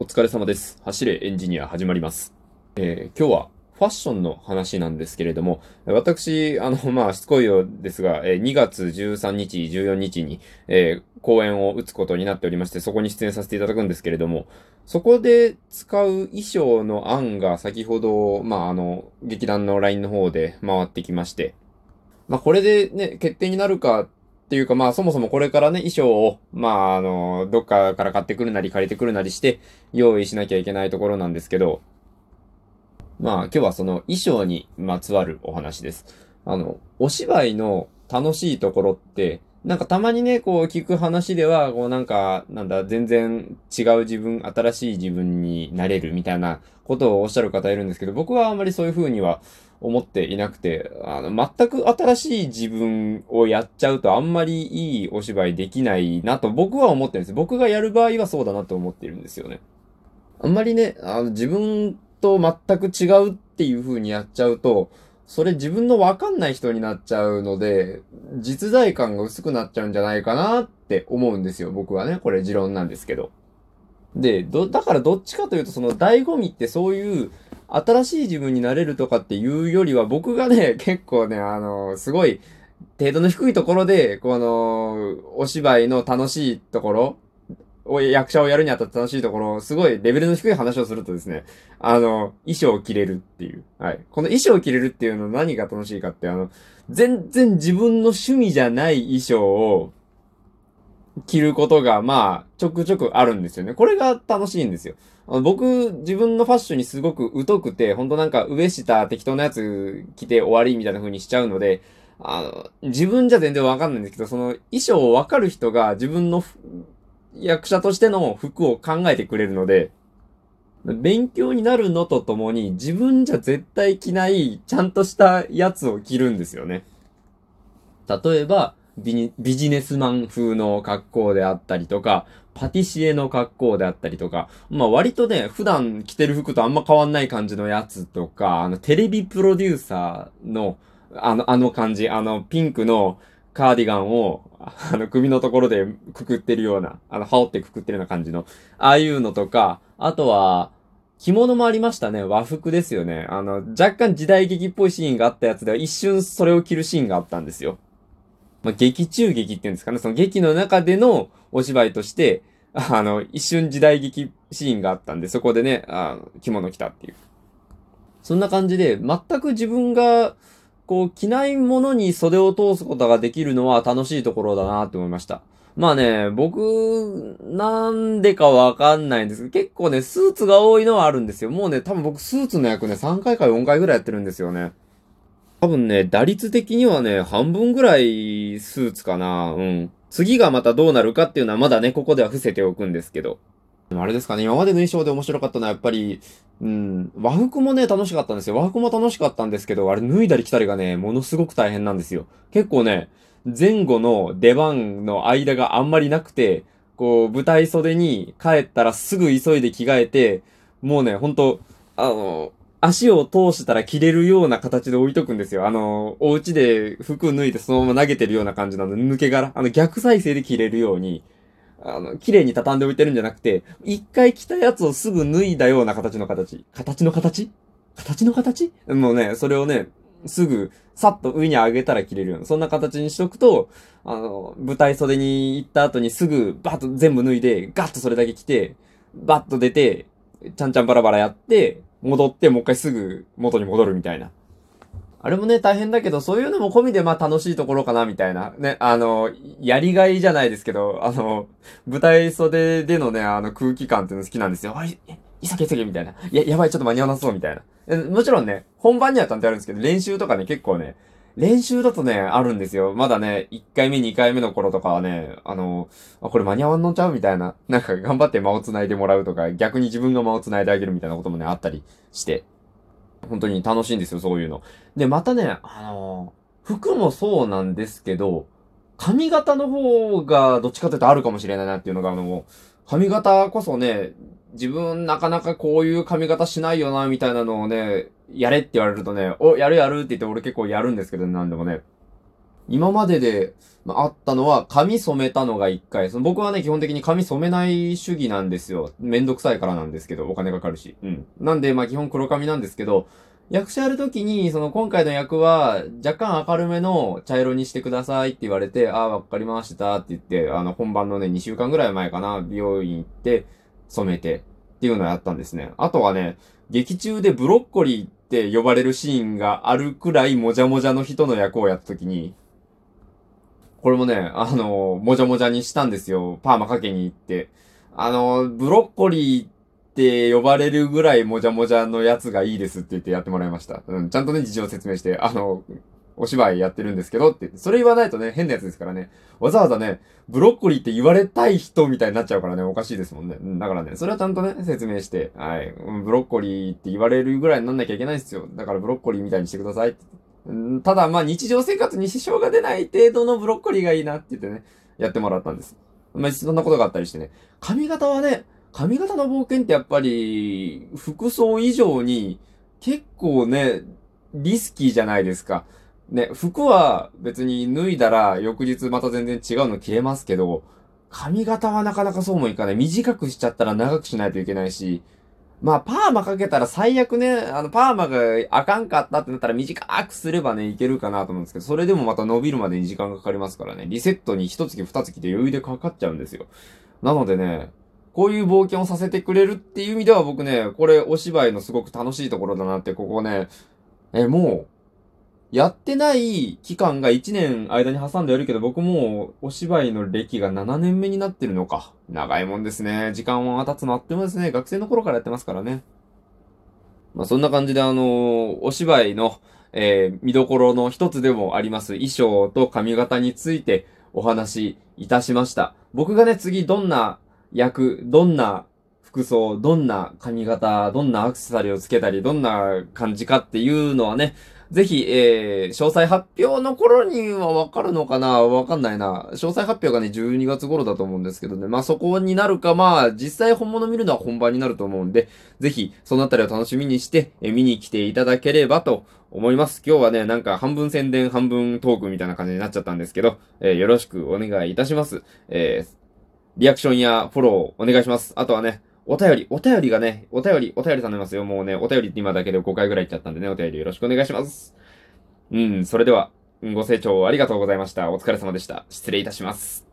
お疲れ様です。走れエンジニア始まります。えー今日はファッションの話なんですけれども、私、あの、まあ、しつこいようですが、えー2月13日、14日に、えー公演を打つことになっておりまして、そこに出演させていただくんですけれども、そこで使う衣装の案が先ほど、まあ、あの、劇団の LINE の方で回ってきまして、まあ、これでね、決定になるかていうか、まあ、そもそもこれからね、衣装を、まあ、あの、どっかから買ってくるなり借りてくるなりして、用意しなきゃいけないところなんですけど、まあ、今日はその衣装にまつわるお話です。あの、お芝居の楽しいところって、なんかたまにね、こう聞く話では、こうなんか、なんだ、全然違う自分、新しい自分になれるみたいなことをおっしゃる方いるんですけど、僕はあんまりそういう風には思っていなくて、あの、全く新しい自分をやっちゃうとあんまりいいお芝居できないなと僕は思ってるんです。僕がやる場合はそうだなと思ってるんですよね。あんまりね、あの、自分と全く違うっていう風にやっちゃうと、それ自分のわかんない人になっちゃうので、実在感が薄くなっちゃうんじゃないかなって思うんですよ。僕はね。これ持論なんですけど。で、ど、だからどっちかというと、その醍醐味ってそういう新しい自分になれるとかっていうよりは、僕がね、結構ね、あの、すごい、程度の低いところで、この、お芝居の楽しいところ、を役者をやるにあたって楽しいところ、すごいレベルの低い話をするとですね、あの、衣装を着れるっていう。はい。この衣装を着れるっていうの何が楽しいかって、あの、全然自分の趣味じゃない衣装を着ることが、まあ、ちょくちょくあるんですよね。これが楽しいんですよ。あの僕、自分のファッションにすごく疎くて、ほんとなんか上下適当なやつ着て終わりみたいな風にしちゃうので、あの、自分じゃ全然わかんないんですけど、その衣装をわかる人が自分の役者としての服を考えてくれるので、勉強になるのとともに自分じゃ絶対着ないちゃんとしたやつを着るんですよね。例えばビジネスマン風の格好であったりとか、パティシエの格好であったりとか、まあ割とね、普段着てる服とあんま変わんない感じのやつとか、あのテレビプロデューサーのあの、あの感じ、あのピンクのカーディガンを、あの、首のところでくくってるような、あの、羽織ってくくってるような感じの、ああいうのとか、あとは、着物もありましたね。和服ですよね。あの、若干時代劇っぽいシーンがあったやつでは一瞬それを着るシーンがあったんですよ。まあ、劇中劇っていうんですかね。その劇の中でのお芝居として、あの、一瞬時代劇シーンがあったんで、そこでね、あ着物着たっていう。そんな感じで、全く自分が、こう、着ないものに袖を通すことができるのは楽しいところだなって思いました。まあね、僕、なんでかわかんないんですけど、結構ね、スーツが多いのはあるんですよ。もうね、多分僕スーツの役ね、3回か4回ぐらいやってるんですよね。多分ね、打率的にはね、半分ぐらいスーツかな。うん。次がまたどうなるかっていうのはまだね、ここでは伏せておくんですけど。でもあれですかね、今までの衣装で面白かったのはやっぱり、うん、和服もね、楽しかったんですよ。和服も楽しかったんですけど、あれ脱いだり着たりがね、ものすごく大変なんですよ。結構ね、前後の出番の間があんまりなくて、こう、舞台袖に帰ったらすぐ急いで着替えて、もうね、ほんと、あの、足を通したら着れるような形で置いとくんですよ。あの、お家で服脱いでそのまま投げてるような感じなので、抜け殻、あの、逆再生で着れるように、あの、綺麗に畳んでおいてるんじゃなくて、一回着たやつをすぐ脱いだような形の形。形の形？形の形？もうね、それをね、すぐ、さっと上に上げたら着れるような、そんな形にしとくと、あの、舞台袖に行った後にすぐ、バッと全部脱いで、ガッとそれだけ着て、バッと出て、ちゃんちゃんバラバラやって、戻って、もう一回すぐ元に戻るみたいな。あれもね、大変だけど、そういうのも込みで、まあ楽しいところかな、みたいな。ね、あの、やりがいじゃないですけど、あの、舞台袖でのね、あの空気感っていうの好きなんですよ。あい、え急げ急げみたいな。や、やばい、ちょっと間に合わなそうみたいな。もちろんね、本番にはちゃんとやるんですけど、練習とかね、結構ね、練習だとね、あるんですよ。まだね、1回目、2回目の頃とかはね、あの、あ、これ間に合わんのちゃうみたいな。なんか頑張って間を繋いでもらうとか、逆に自分が間を繋いであげるみたいなこともね、あったりして。本当に楽しいんですよ、そういうの。で、またね、あの服もそうなんですけど、髪型の方がどっちかというとあるかもしれないなっていうのが、あの、髪型こそね、自分なかなかこういう髪型しないよな、みたいなのをね、やれって言われるとね、お、やるやるって言って俺結構やるんですけど、なんでもね。今までで、まあ、あったのは、髪染めたのが一回。その僕はね、基本的に髪染めない主義なんですよ。めんどくさいからなんですけど、お金かかるし。うん。なんで、まあ基本黒髪なんですけど、役者やるときに、その今回の役は、若干明るめの茶色にしてくださいって言われて、ああ、わかりましたって言って、あの、本番のね、2週間ぐらい前かな、美容院行って、染めて、っていうのをやったんですね。あとはね、劇中でブロッコリーって呼ばれるシーンがあるくらいもじゃもじゃの人の役をやったときに、これもね、あの、もじゃもじゃにしたんですよ。パーマかけに行って。あの、ブロッコリーって呼ばれるぐらいもじゃもじゃのやつがいいですって言ってやってもらいました。うん、ちゃんとね、事情を説明して、あの、お芝居やってるんですけどってそれ言わないとね、変なやつですからね。わざわざね、ブロッコリーって言われたい人みたいになっちゃうからね、おかしいですもんね。だからね、それはちゃんとね、説明して、はい、ブロッコリーって言われるぐらいになんなきゃいけないんですよ。だからブロッコリーみたいにしてくださいって。ただ、まあ日常生活に支障が出ない程度のブロッコリーがいいなって言ってね、やってもらったんです。まあそんなことがあったりしてね。髪型はね、髪型の冒険ってやっぱり、服装以上に結構ね、リスキーじゃないですか。ね、服は別に脱いだら翌日また全然違うの着れますけど、髪型はなかなかそうもいかない。短くしちゃったら長くしないといけないし、まあ、パーマかけたら最悪ね、あの、パーマがあかんかったってなったら短くすればね、いけるかなと思うんですけど、それでもまた伸びるまでに時間がかかりますからね、リセットに一月二月で余裕でかかっちゃうんですよ。なのでね、こういう冒険をさせてくれるっていう意味では僕ね、これお芝居のすごく楽しいところだなって、ここね、え、もう、やってない期間が1年間に挟んでやるけど、僕もお芝居の歴が7年目になってるのか。長いもんですね。時間は経つのあってもですね、学生の頃からやってますからね。まあそんな感じであの、お芝居の、えー、見どころの一つでもあります衣装と髪型についてお話しいたしました。僕がね、次どんな役、どんな服装、どんな髪型、どんなアクセサリーをつけたり、どんな感じかっていうのはね、ぜひ、えー、詳細発表の頃にはわかるのかな？わかんないな。詳細発表がね、12月頃だと思うんですけどね。まあ、そこになるか、まあ、実際本物見るのは本番になると思うんで、ぜひ、そのあたりを楽しみにして、えー、見に来ていただければと思います。今日はね、なんか半分宣伝、半分トークみたいな感じになっちゃったんですけど、えー、よろしくお願いいたします。えー、リアクションやフォローお願いします。あとはね、お便り、お便りがね、お便り、お便り頼みますよ。もうね、お便りって今だけで5回ぐらい言っちゃったんでね、お便りよろしくお願いします。うん、それでは、ご清聴ありがとうございました。お疲れ様でした。失礼いたします。